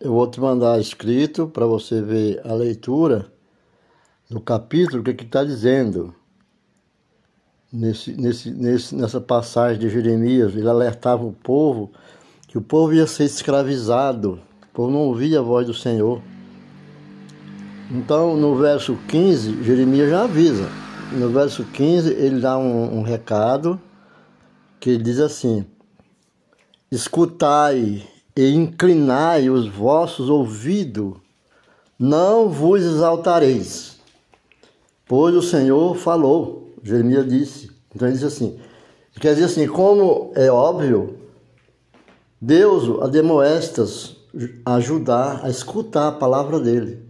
Eu vou te mandar escrito para você ver a leitura do capítulo, o que está dizendo. Nesse, nesse, nesse, nessa passagem de Jeremias, ele alertava o povo que o povo ia ser escravizado, o povo não ouvia a voz do Senhor. Então, no verso 15, Jeremias já avisa. No verso 15, ele dá um, um recado que ele diz assim: Escutai e inclinai os vossos ouvidos, não vos exaltareis, pois o Senhor falou. Jeremias disse. Então ele diz assim: quer dizer assim, como é óbvio, Deus ademoestas ajudar a escutar a palavra dele,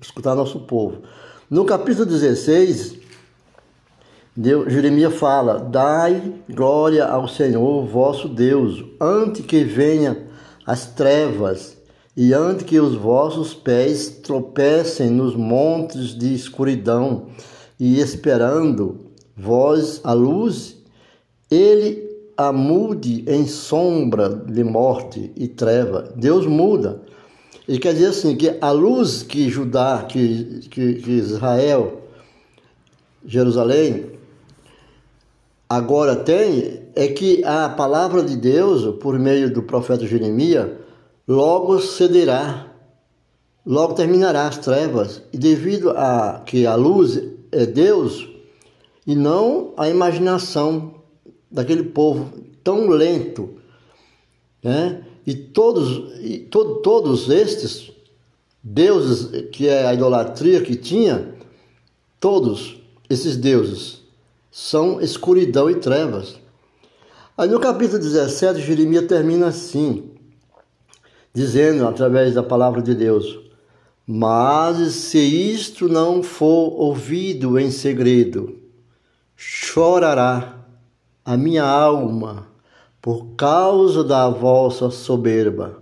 escutar nosso povo. No capítulo 16, Deus, Jeremias fala: Dai glória ao Senhor vosso Deus, antes que venha as trevas, e antes que os vossos pés tropecem nos montes de escuridão, e esperando vós a luz, ele a mude em sombra de morte e treva. Deus muda. Ele quer dizer assim, que a luz que Judá, que, que, que Israel, Jerusalém, agora tem é que a palavra de Deus, por meio do profeta Jeremias, logo cederá, logo terminará as trevas, e devido a que a luz é Deus e não a imaginação daquele povo tão lento, né? E todos, e to, todos estes deuses que é a idolatria que tinha, todos esses deuses são escuridão e trevas. Aí no capítulo 17, Jeremias termina assim, dizendo através da palavra de Deus: Mas se isto não for ouvido em segredo, chorará a minha alma por causa da vossa soberba,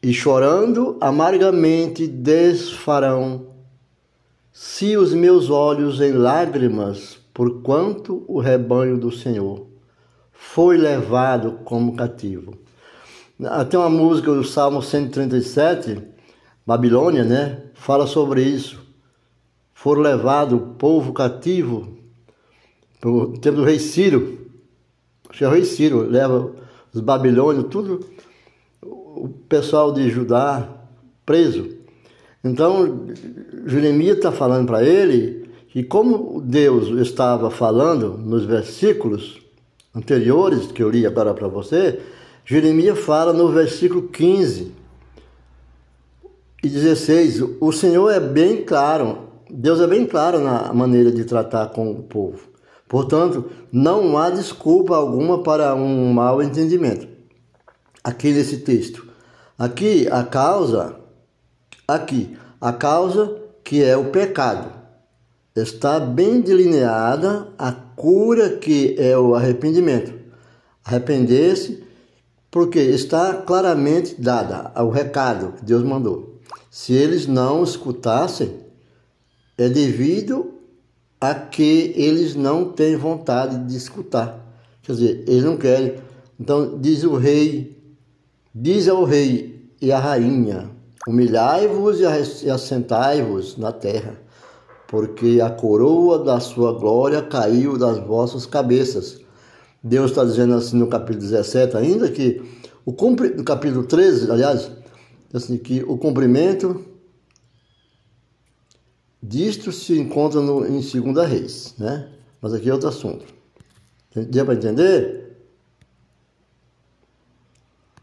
e chorando amargamente desfarão se os meus olhos em lágrimas, porquanto o rebanho do Senhor foi levado como cativo. Ah, tem uma música do Salmo 137, Babilônia, né? Fala sobre isso. Foram levados o povo cativo no tempo do rei Ciro. É o rei Ciro, leva os babilônios, tudo o pessoal de Judá preso. Então, Jeremias está falando para ele que como Deus estava falando nos versículos anteriores que eu li agora para você, Jeremias fala no versículo 15 e 16: o Senhor é bem claro, Deus é bem claro na maneira de tratar com o povo. Portanto, não há desculpa alguma para um mau entendimento. Aqui nesse texto. Aqui a causa, aqui, a causa que é o pecado está bem delineada a cura que é o arrependimento. Arrepender-se, porque está claramente dada o recado que Deus mandou. Se eles não escutassem, é devido a que eles não têm vontade de escutar. Quer dizer, eles não querem. Então, diz o rei, diz ao rei e à rainha: humilhai-vos e assentai-vos na terra porque a coroa da sua glória caiu das vossas cabeças. Deus está dizendo assim no capítulo 17 ainda que o cumpri, no capítulo 13, aliás, assim que o cumprimento disto se encontra no, em Segunda Reis, né? Mas aqui é outro assunto. Deu para entender?